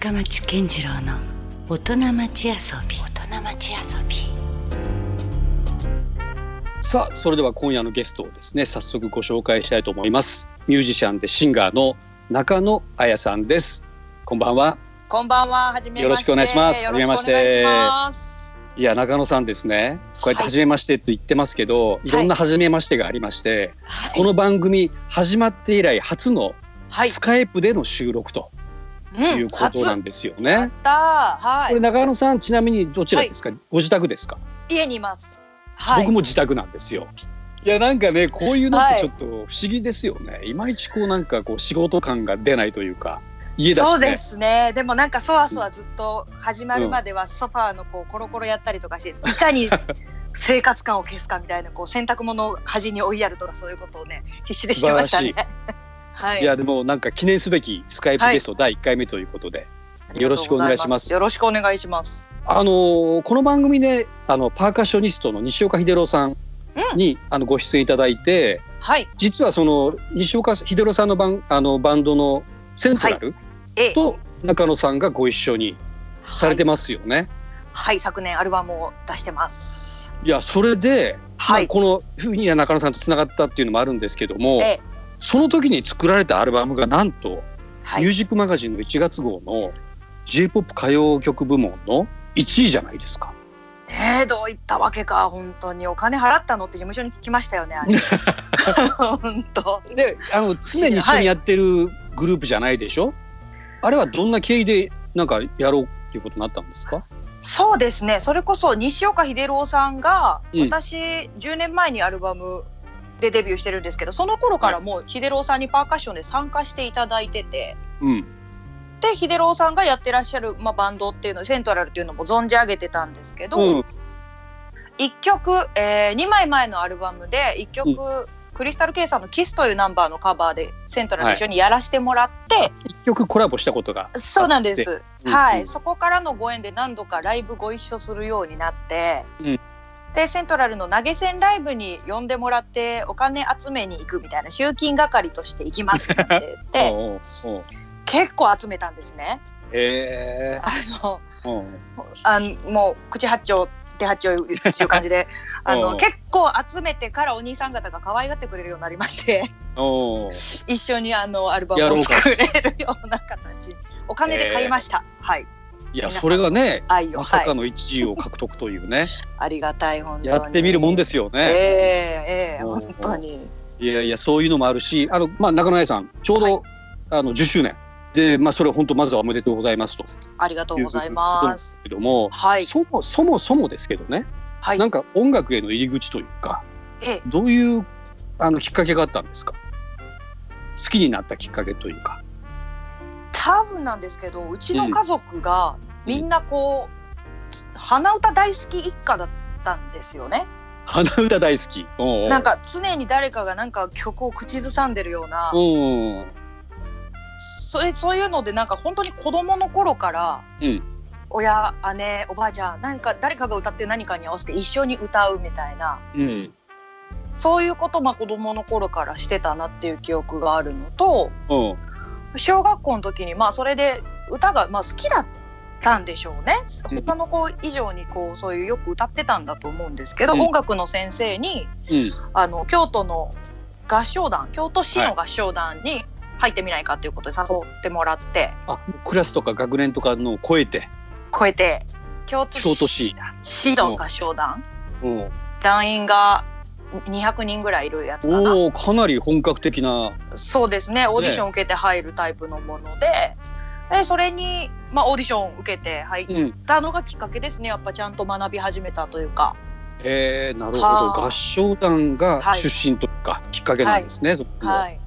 深町健次郎の大人町遊び。大人町遊び。さあそれでは今夜のゲストをですね早速ご紹介したいと思います。ミュージシャンでシンガーの中野彩さんです。こんばんは。こんばんは。はじめまして。よろしくお願いします。よろしくお願いします。いや中野さんですね。こうやって初めましてと言ってますけど、い、ろんな初めましてがありまして、はい。この番組始まって以来初のはい。スカイプでの収録と。ういうことなんですよね。やったー。はい。これ中野さんちなみにどちらですか、ご自宅ですか、家にいます。はい。僕も自宅なんですよ。いやなんかねこういうのってちょっと不思議ですよね、い、まいちこうなんかこう仕事感が出ないというか家だし、ね、そうですね。でもなんかそわそわずっと始まるまではソファーのこうコロコロやったりとかして、いかに生活感を消すかみたいなこう洗濯物を端に追いやるとかそういうことをね必死でしてましたね。はい。いやでもなんか記念すべきスカイプゲスト第1回目ということで、よろしくお願いしますよろしくお願いします。あのーこの番組であのパーカッショニストの西岡秀郎さんに、あのご出演いただいてはい。実はその西岡秀郎さんのバンあのバンドのセントラルええ。と中野さんがご一緒にされてまますよね。はい。昨年アルバムを出してます。い、やそれで、はいまあ、このふうに中野さんとつながったっていうのもあるんですけども、ええ。その時に作られたアルバムがなんと、はい。ミュー。ジックマガジンの1月号の J−POP 歌謡曲部門の1位じゃないですか。ねえどういったわけか。本当にお金払ったのって事務所に聞きましたよねあれ。本当。であの常に一緒にやってるグループじゃないでしょ、あれはどんな経緯でなんかやろうっていうことになったんですか？そうですね。それこそ西岡秀郎さんが、うん。私10年前にアルバムでデビューしてるんですけどその頃からもう秀郎さんにパーカッションで参加していただいてて。うん。で秀郎さんがやってらっしゃる、まあ、バンドっていうのセントラルっていうのも存じ上げてたんですけど、うん。1曲、え2枚前のアルバムで1曲、クリスタル・ケイさんの「キスというナンバーのカバーでセントラル一緒にやらせてもらって、一曲コラボしたことがそうなんです。うん。はい、うん。そこからのご縁で何度かライブご一緒するようになって、うんでセントラルの投げ銭ライブに呼んでもらってお金集めに行くみたいな集金係として行きますって言って 結構集めたんですね。へあのえうん。あのもう口八丁手八丁っていう感じであうん。の結構集めてからお兄さん方が可愛がってくれるようになりまして 一緒にあのアルバムを作れるような形。お金で買いました。はいいやそれがねまさかの1位を獲得というね、ありがたい本当に。やってみるもんですよえね。えええうん。本当に。いやいやそういうのもあるしあの、まあ、中野愛さんちょうど、あの10周年。で、まあ、それ本当まずはおめでとうございますと。ありがとうございますけども、はい。そもそもそもですけどね、はい。なんか音楽への入り口というかええ。どういうあのきっかけがあったんですか？好きになったきっかけというか。多分なんですけどうちの家族がみんなこう、鼻歌大好き一家だったんですよね。鼻歌大好き。おうおう。なんか常に誰かがなんか曲を口ずさんでるような。うん。それそういうのでなんか本当に子供の頃から、うん。親姉おばあちゃんなんか誰かが歌って何かに合わせて一緒に歌うみたいな。うん。そういうことまあ子供の頃からしてたなっていう記憶があるのとうん小学校の時にまあそれで歌がまあ好きだったんでしょうね。うん。他の子以上にこうそういうよく歌ってたんだと思うんですけど、うん。音楽の先生にうん。あの京都の合唱団京都市の合唱団に入ってみないかということで誘ってもらって。あクラスとか学年とかのを超えて。超えて京都市。市の合唱団。うん。団員が200人ぐらいいるやつかな。おおかなり本格的な。そうですね。オーディション受けて入るタイプのもので、えそれに、まあ、オーディション受けて入っうんたのがきっかけですね。やっぱちゃんと学び始めたというか。えー、なるほど。はあ合唱団がはい。出身とかきっかけなんですね。そこは。はい、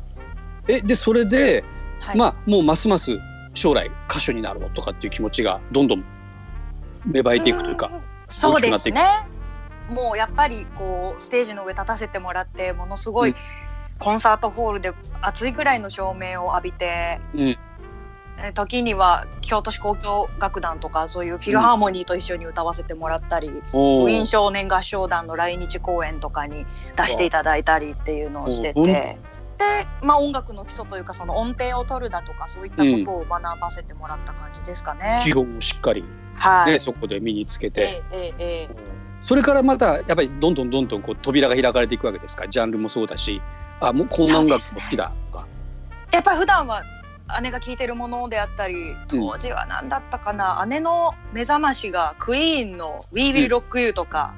えでそれで、はい。まあもうますます将来歌手になろうとかっていう気持ちがどんどん芽生えていくというか。ん。そうですねもうやっぱりこうステージの上立たせてもらってものすごいうん。コンサートホールで暑いぐらいの照明を浴びて、うん。え時には京都市交響楽団とかそういうフィルハーモニーと一緒に歌わせてもらったり、おウィー。ン少年合唱団の来日公演とかに出していただいたりっていうのをしておてで、まあ、音楽の基礎というかその音程を取るだとかそういったことを学ばせてもらった感じですかね。基本をしっかり、はい。ね、そこで身につけて、ええええええそれからまたやっぱりどんどんどんどんこう扉が開かれていくわけですか？ジャンルもそうだし。あもうこんな音楽も好きだとか。やっぱり普段は姉が聴いてるものであったり当時は何だったかな、姉の目覚ましがクイーンの「We Will Rock You」とか、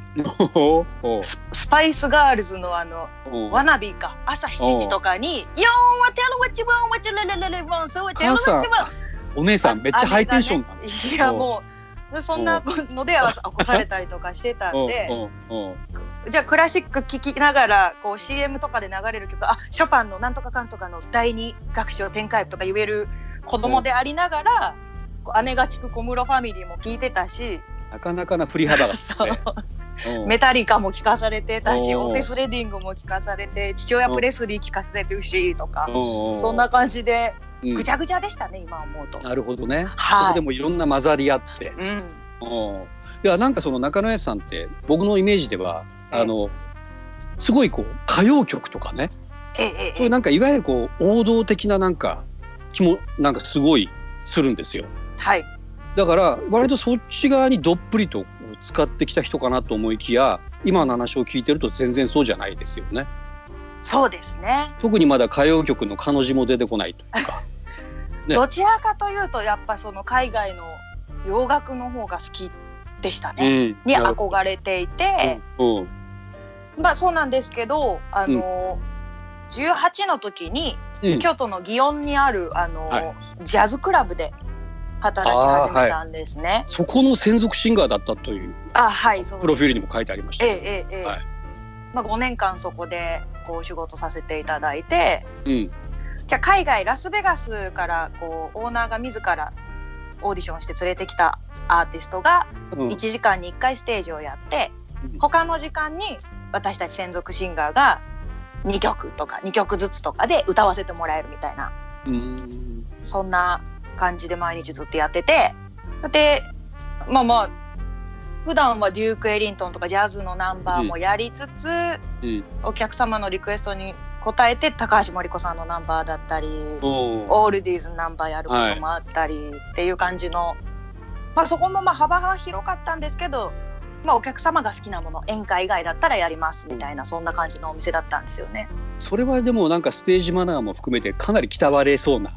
おおススパイスガールズのあのおワナビーか。朝7時とかに「Yo, what tell what you want, what you let let let want, so what tell 母さん what you want お姉さんめっちゃハイテンションなの。いやもうそんなので起こされたりとかしてたんでじゃあクラシック聴きながらこう CM とかで流れる曲あショパンのなんとかかんとかの第二楽章展開部とか言える子供でありながら、こう姉が聴く小室ファミリーも聞いてたし、なかなかな振り幅が、ね、メタリカも聴かされてたしオーティス・レディングも聴かされて父親プレスリー聴かせてるしとかそんな感じでうんぐちゃぐちゃでしたね、今思うと。なるほどね。はいそこでもいろんな混ざり合って。うんうんいやなんかその中野屋さんって僕のイメージではええあのすごいこう歌謡曲とかねえええそういえうなんかいわゆるこう王道的ななんか気もなんかすごいするんですよ。はいだから割とそっち側にどっぷりと使ってきた人かなと思いきや今の話を聞いてると全然そうじゃないですよね。そうですね。特にまだ歌謡曲の彼女も出てこないというか。ね。どちらかというとやっぱその海外の洋楽の方が好きでしたね。うん。に憧れていて、うんうん。まあそうなんですけどあの、18の時にうん。京都の祇園にあるあの、はい。ジャズクラブで働き始めたんですね。そこの専属シンガーだったというあはいそうプロフィールにも書いてありましたええけど。ええええはい。まあ5年間そこでこう仕事させていただいてうん。じゃあ海外ラスベガスからこうオーナーが自らオーディションして連れてきたアーティストがうん。1時間に1回ステージをやってうん。他の時間に私たち専属シンガーが2曲とか2曲ずつとかで歌わせてもらえるみたいな。うん。そんな感じで毎日ずっとやってて。でまあまあ普段はデューク・エリントンとかジャズのナンバーもやりつつ、うん。お客様のリクエストに応えて高橋真理子さんのナンバーだったりオールディーズのナンバーやることもあったりっていう感じの、まあ、そこもまあ幅が広かったんですけど、まあ、お客様が好きなもの宴会以外だったらやりますみたいなそんな感じのお店だったんですよね。それはでもなんかステージマナーも含めてかなり鍛われそうな、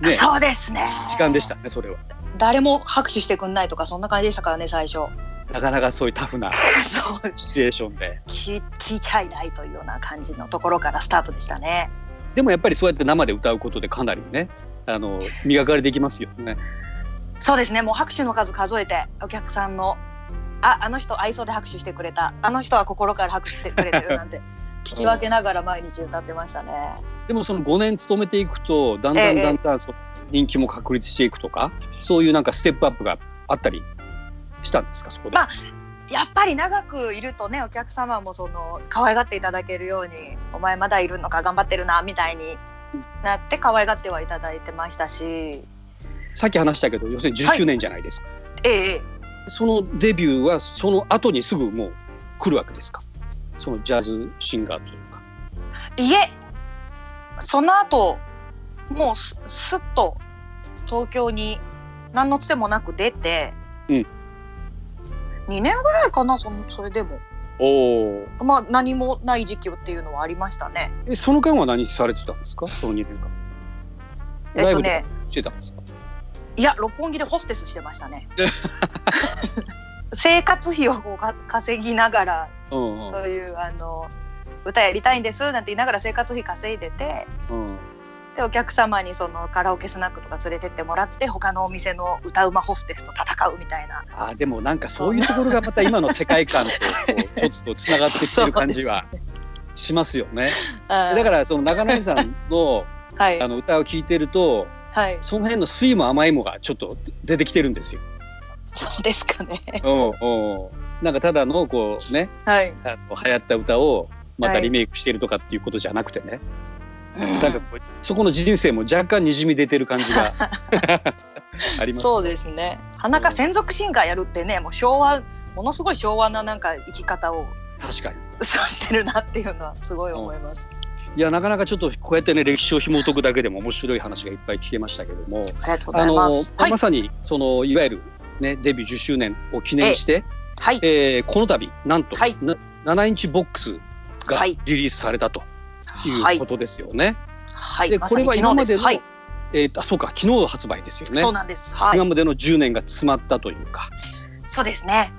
ね、そうですね。時間でしたねそれは。誰も拍手してくんないとかそんな感じでしたからね最初。なかなかそういうタフな シチュエーションで。聞聞いちゃいないというような感じのところからスタートでしたね。でもやっぱりそうやって生で歌うことでかなりねあの磨かれていきますよね。そうですね。もう拍手の数数えてお客さんのああの人愛想で拍手してくれた。あの人は心から拍手してくれてるなんて。聞き分けながら毎日歌ってましたね。でもその5年勤めていくとだんだんええ。だんだんその人気も確立していくとかそういうなんかステップアップがあったりしたんですかそこで？まあやっぱり長くいるとねお客様もその可愛がっていただけるように「お前まだいるのか頑張ってるな」みたいになって可愛がってはいただいてましたしさっき話したけど要するに10周年じゃないですか。ええええそのデビューはその後にすぐもう来るわけですか？そのジャズシンガーというか。いえその後もうすすっと東京に何のつてもなく出て、うん2年ぐらいかなそのそれでもおお。まあ何もない時期っていうのはありましたね。えその間は何されてたんですか？その2年間。えっとねしてたんですか？いや六本木でホステスしてましたね。生活費をこうか稼ぎながらうんうういうあの歌やりたいんですなんて言いながら生活費稼いでてうん。でお客様にそのカラオケスナックとか連れてってもらって他のお店の歌うまホステスと戦うみたいな。あでもなんかそういうところがまた今の世界観とちょっとつながってきてる感じはしますよね。だだからその長野さんの はい。あの歌を聴いてるとはい。その辺の酸いも甘いもがちょっと出てきてるんですよ。そうですかね。うんうん。なんかただのこうねはい。流行った歌をまたリメイクしてるとかっていうことじゃなくてね、なんかそこの人生も若干にじみ出てる感じが。あります。そうですね。花か専属シンガーやるってねもう昭和ものすごい昭和ななんか生き方を確かに。そうしてるなっていうのはすごい思います。いやなかなかちょっとこうやってね歴史を紐解くだけでも面白い話がいっぱい聞けましたけどもありがとうござあのいます。はい。まさにそのいわゆるねデビュー10周年を記念して、はい。えーこの度なんと、はい。な7インチボックスがはい。リリースされたと。はいいうことですよね。はい。でこれは今までの、はい、えーとあそうか昨日発売ですよねそう。なんです。はい今。までの10年が詰まったというか、そうですね。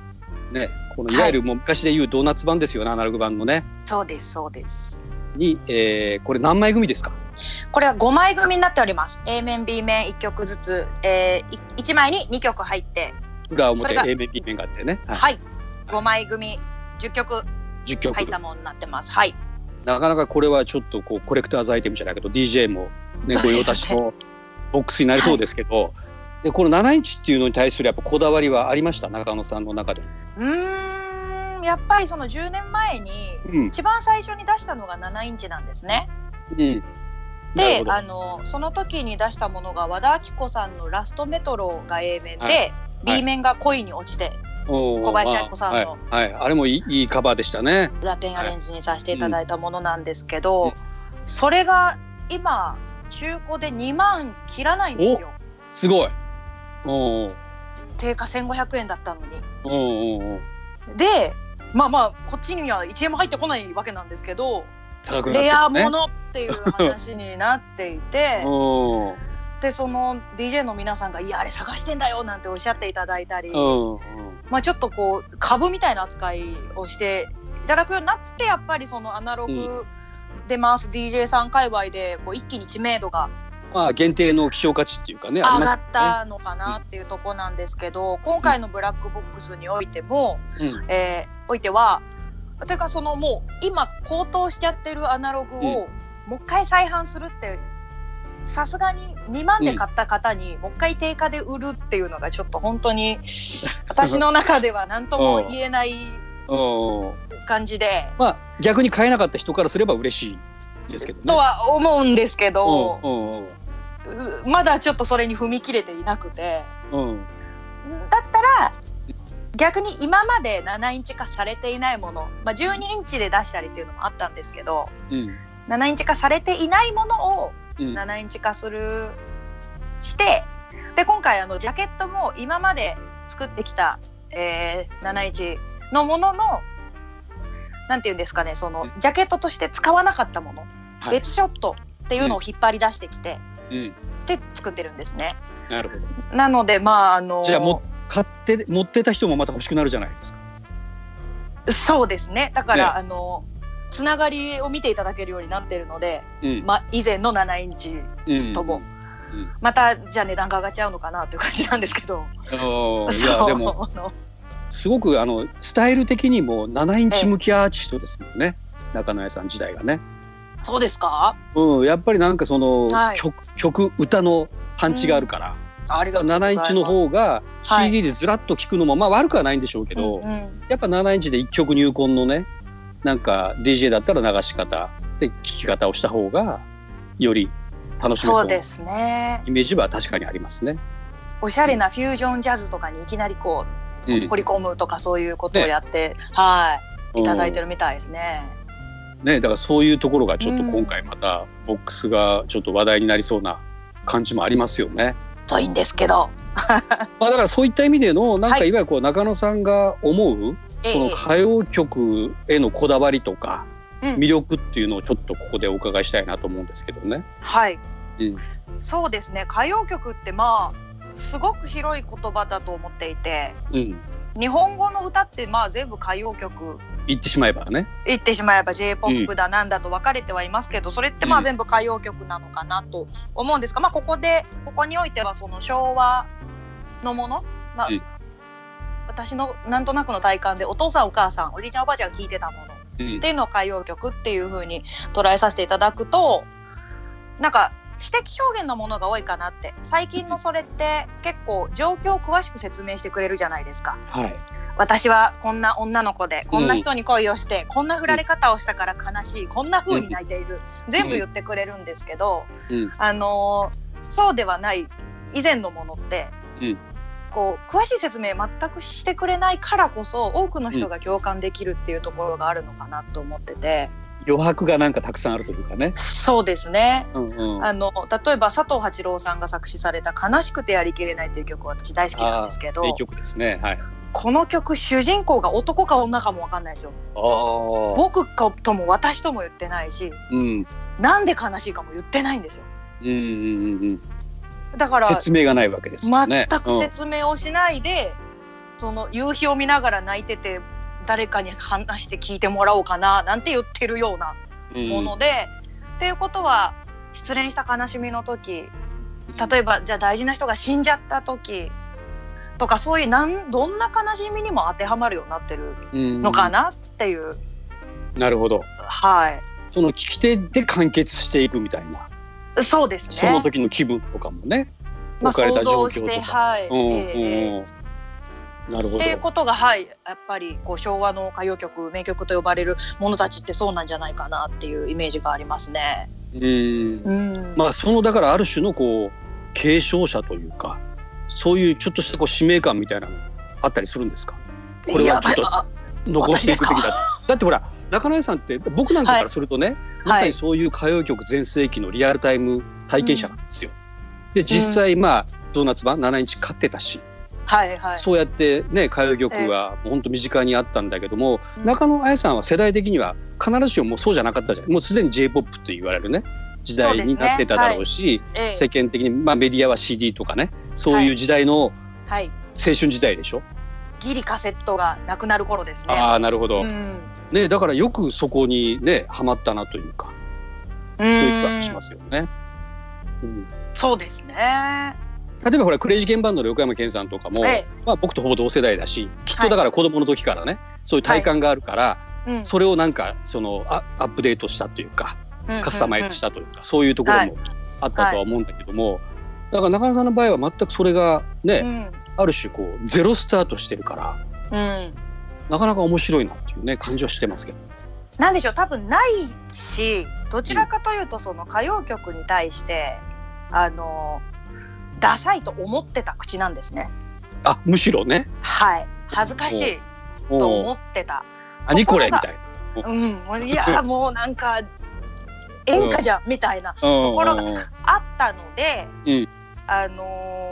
ね、このいわゆるもう昔でいうドーナツ版ですよね、アナログ版のね。そうですそうです。に、えーこれ何枚組ですか？これは5枚組になっております。A 面 B 面1曲ずつ、えー、1枚に2曲入って、裏表 A 面 B 面があってね、はいはい、5枚組10曲10曲入ったものになってます。はい。なかなかこれはちょっとこうコレクターズアイテムじゃないけど DJ も、ね、御用達のボックスになりそうですけど、でこの7インチっていうのに対するやっぱこだわりはありました？中野さんの中で。うーん、やっぱりその10年前にうん。一番最初に出したのが7インチなんですね。うん、なるほど。であのその時に出したものが和田アキ子さんの「ラストメトロ」が A 面で、はい。B 面が恋に落ちて小林明子さんのあはい。はい、あれもいいいいカバーでしたね。ラテンアレンジにさせていただいたものなんですけど、それが今中古で2万切らないんですよ。すごい。おー定価1500円だったのに。おでまあまあこっちには1円も入ってこないわけなんですけど高くなってるね。レアものっていう話になっていて おーでその DJ の皆さんが「いやあれ探してんだよ」なんておっしゃっていただいたり、うんうん。まあ、ちょっとこう株みたいな扱いをしていただくようになってやっぱりそのアナログで回す DJ さん界隈でこう一気に知名度がまあ限定の希少価値っていうかね上がったのかなっていうところなんですけど今回のブラックボックスにおいても、うん。えーおいてはというかそのもう今高騰しちゃってるアナログを、うん。もう一回再販するってさすがに2万で買った方にもう一回定価で売るっていうのがちょっと本当に私の中では何とも言えないうん。感じで。まあ逆に買えなかった人からすれば嬉しいですけどね。とは思うんですけど、まだちょっとそれに踏み切れていなくて。だったら逆に今まで7インチ化されていないもの、まあ、12インチで出したりっていうのもあったんですけどうん。7インチ化されていないものをうん7インチ化するしてで今回あのジャケットも今まで作ってきた、えー、7インチのもののなんていうんですかねそのジャケットとして使わなかったもの、はい。別ショットっていうのを引っ張り出してきて、うん。で作ってるんですね。なるほど。なのでまああのじゃあも買って持ってた人もまた欲しくなるじゃないですか。そうですね。だから、ね。あのつながりを見ていただけるようになってるので、うん。まあ、以前の7インチうん。とも、うん。またじゃあ値段が上がっちゃうのかなっていう感じなんですけど。いやでもすごくあのスタイル的にも7インチ向きアーティストですもんね。中野屋さん時代がね。そうですか？うんやっぱりなんかその、はい。曲曲歌のパンチがあるから。ありがとうござい7ます。インチの方がはい。CD でずらっと聴くのもまあ悪くはないんでしょうけど、うんうん。やっぱ7インチで一曲入魂のねなんか DJ だったら流し方で聴き方をした方がより楽しめそう。ですね。イメージは確かにありますね。おしゃれなフュージョンジャズとかにいきなりこう、うん。掘り込むとかそういうことをやって、はい。いただいてるみたいですね。ね、だからそういうところがちょっと今回またボックスがちょっと話題になりそうな感じもありますよね。といいんですけど、まあだからそういった意味でのなんかはい。いわゆるこう中野さんが思うえその歌謡曲へのこだわりとかうん。魅力っていうのをちょっとここでお伺いしたいなと思うんですけどね。はい、うん。そうですね。歌謡曲ってまあすごく広い言葉だと思っていてうん、日本語の歌ってまあ全部歌謡曲。言ってしまえばね。言ってしまえば j p o p だなんだと分かれてはいますけど、それってまうん。あ全部歌謡曲なのかなと思うんですが、まあ、ここでここにおいてはその昭和のもの、まあうん私のなんとなくの体感でお父さんお母さんおじいちゃんおばあちゃんが聴いてたもの。うん。っていうのを歌謡曲っていう風に捉えさせていただくとなんか詩的表現のものが多いかなって。最近のそれって結構状況を詳しく説明してくれるじゃないですか。はい。私はこんな女の子でこんな人に恋をして、こんな振られ方をしたから悲しいこんな風に泣いている、全部言ってくれるんですけど、うん。あのーそうではない以前のものって、うんこう詳しい説明全くしてくれないからこそ多くの人が共感できるっていうところがあるのかなと思ってて、余白がなんかたくさんあるというかね。そうですね。うんうん、あの例えば佐藤八郎さんが作詞された「悲しくてやりきれない」という曲私大好きなんですけど名曲ですね。はい。この曲主人公が男か女かも分かんないですよ。ああ。僕かとも私とも言ってないしうん。なんで悲しいかも言ってないんですよ。うんうんうんうん。だから説明がないわけですよね。全く説明をしないで、その夕日を見ながら泣いてて誰かに話して聞いてもらおうかななんて言ってるようなうんもので、っていうことは失恋した悲しみの時例えばじゃあ大事な人が死んじゃった時とかそういうなんどんな悲しみにも当てはまるようになってるうんのかなっていう、なるほど。はいその聞き手で完結していくみたいな。そうですね。その時の気分とかもね。まあ、置かれた状況とか。てはい、うんうんなるほど。っていうことがはいやっぱりこう昭和の歌謡曲名曲と呼ばれるものたちってそうなんじゃないかなっていうイメージがありますね。うん。うん、まあそのだからある種のこう継承者というかそういうちょっとしたこう使命感みたいなのあったりするんですか？これはちょっと残していくべき私だだってほら中根さんって僕なんかからするとね、まさはいにそういう歌謡曲全盛期のリアルタイム体験者なんですよ。で実際まあドーナツ版7インチ買ってたし、はいはい。そうやってね歌謡曲がもう本当身近にあったんだけども、うん中野彩さんは世代的には必ずしももうそうじゃなかったじゃんもうすでに j p o p と言われるね時代になってただろうしええ世間的に、まあ、メディアは CD とかねそういう時代のはい。青春時代でしょ、ギリカセットがなくなる頃ですね。ああなるほど、うん。ね、だからよくそこにねハマったなというかそそういう気がしますよね。うんそうですね。例えばほらクレイジーケンバンドの横山健さんとかも、ええまあ、僕とほぼ同世代だしきっとだから子供の時からね、そういう体感があるから、うん。それをなんかそのあアップデートしたというかうんカスタマイズしたというか、そういうところもあったとは思うんだけども、だから中野さんの場合は全くそれがね、うん。ある種こうゼロスタートしてるからうん。なかなか面白いなっていうね感じはしてますけど。なんでしょう多分ないしどちらかというとその歌謡曲に対してあのダサいと思ってた口なんですね。あむしろね。はい。恥ずかしいとも思ってた。う何これみたいな。うん。いや もうなんか演歌じゃんみたいなところがあったので、うん。あのー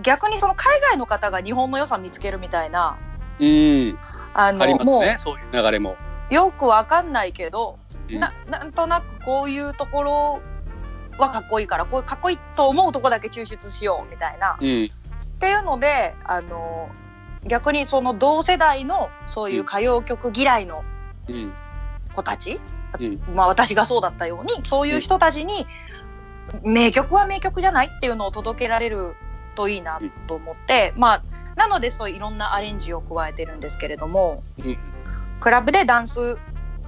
逆にその海外の方が日本の良さ見つけるみたいなうんあのありますもねそういう流れも。うよくわかんないけど、うん。ななんとなくこういうところはかっこいいからこうかっこいいと思うとこだけ抽出しようみたいな。うん。っていうのであの逆にその同世代のそういう歌謡曲嫌いのうん。子たち、うん。まあ、私がそうだったようにそういう人たちに名曲は名曲じゃないっていうのを届けられるといいなと思って、まあなのでそういろんなアレンジを加えてるんですけれども、うん。クラブでダンス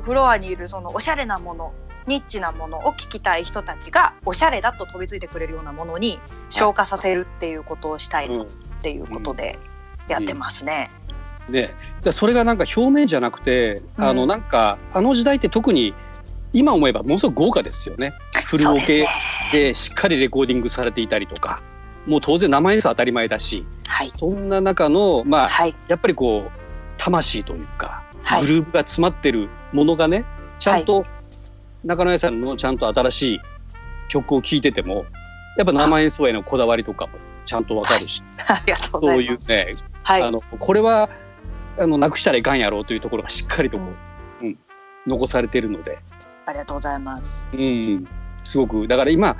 フロアにいるそのおしゃれなものニッチなものを聴きたい人たちがおしゃれだと飛びついてくれるようなものに消化させるっていうことをしたいうん。っていうことでやってますね。ね、じゃあそれがなんか表面じゃなくて、うん。あのなんかあの時代って特に今思えばものすごく豪華ですよね。フルオケ。でしっかりレコーディングされていたりとかもう当然生演奏当たり前だし。はい。そんな中のまあはい。やっぱりこう魂というかはい。グループが詰まってるものがねちゃんと中野屋さんのちゃんと新しい曲を聴いててもやっぱ生演奏へのこだわりとかもちゃんとわかるし、そういうねはい。あのこれはあのなくしたらいかんやろうというところがしっかりとこう、うん。残されているので、ありがとうございます。うん、すごくだから今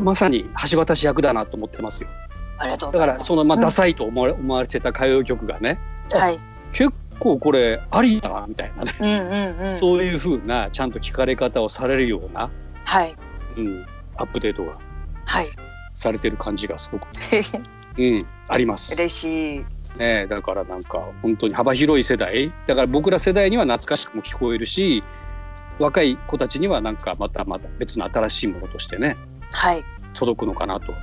まさに橋渡し役だなと思ってますよありがとうだか。らそのまあうんダサいと思われ思われてた歌謡曲がねはい。結構これありだなみたいなね、うんうんうん。そういうふうなちゃんと聞かれ方をされるような、はいうん、アップデートがはい。されてる感じがすごく、うん、あります。嬉しい。ね、だからなんか本当に幅広い世代だから僕ら世代には懐かしくも聞こえるし若い子たちにはなんかまたまた別の新しいものとしてねはい。届くのかなと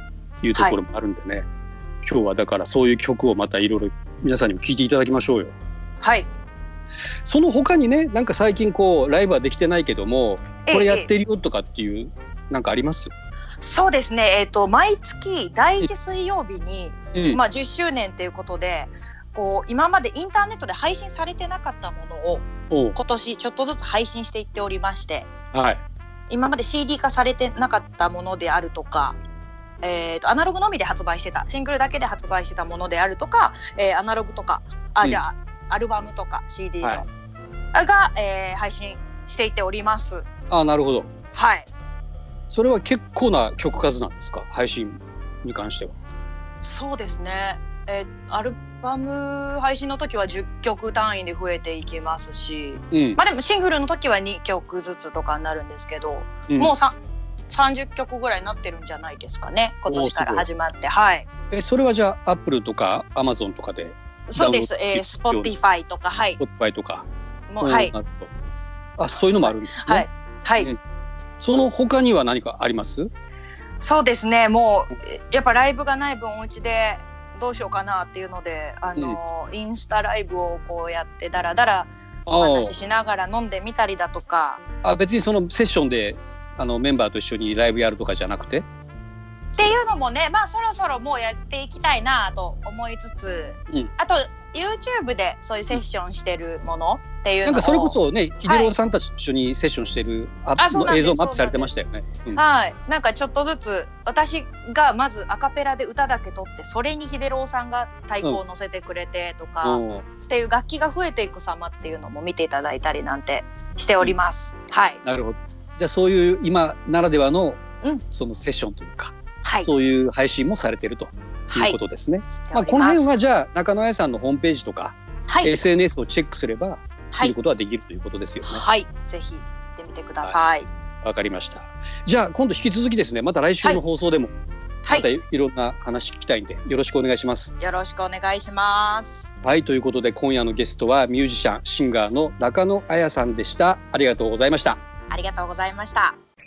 いうところもあるんでね、今日はだからそういう曲をまたいろいろ皆さんにも聴いていただきましょうよ。はい。その他にねなんか最近こうライブはできてないけどもこれやっええてるよとかっていうなんかあります、そうですね。えっ、と毎月第一水曜日に、うんまあ10周年ということで、こう今までインターネットで配信されてなかったものを今年ちょっとずつ配信していっておりましてはい。今まで CD 化されてなかったものであるとか、えー、とアナログのみで発売してたシングルだけで発売してたものであるとか、えーアナログとかあうんじゃあ、アルバムとか CD の、はいが、えー配信していっております。ああ、なるほど。はいそれは結構な曲数なんですか？配信に関しては。そうですね、えーアルバム配信の時は10曲単位で増えていきますし。うん。まあでもシングルの時は2曲ずつとかになるんですけど、うん。もうさ30曲ぐらいになってるんじゃないですかね今年から始まって。はい。えそれはじゃあ、アップルとかアマゾンとかで、そうです。ダウンロードえー、Spotify とかはい、Spotify とか。もうはい。あ、そういうのもあるんですね。はい。はい、うんその他には何かあります？そうですね。もうえやっぱライブがない分お家でどうしようかなっていうのであの、インスタライブをこうやってだらだらおあ。話ししながら飲んでみたりだとか。ああ別にそのセッションであのメンバーと一緒にライブやるとかじゃなくて？っていうのもねまあそろそろもうやっていきたいなと思いつつ、うん。あと YouTube でそういうセッションしてるものっていうなんかそれこそね秀郎さんたちと一緒にセッションしてるアップあそうなんです映像もアップされてましたよね。うん。はい、なんかちょっとずつ私がまずアカペラで歌だけ取ってそれに秀郎さんが太鼓を乗せてくれてとか、おーっていう楽器が増えていく様っていうのも見ていただいたりなんてしております。はい、なるほど。じゃあそういう今ならではの、うん。そのセッションというか、はい、そういう配信もされてるとはい。いうことですね。してまますこの辺はじゃあ中野屋さんのホームページとか、はい、SNS をチェックすればはい、見ることはできるということですよね。はい、ぜひ行ってみてください。わかりました。じゃあ今度引き続きですね、また来週の放送でも、はい、またいろんな話聞きたいんで、よろしくお願いします。よろしくお願いします。はい、ということで今夜のゲストはミュージシャン、シンガーの中野彩さんでした。ありがとうございました。ありがとうございました。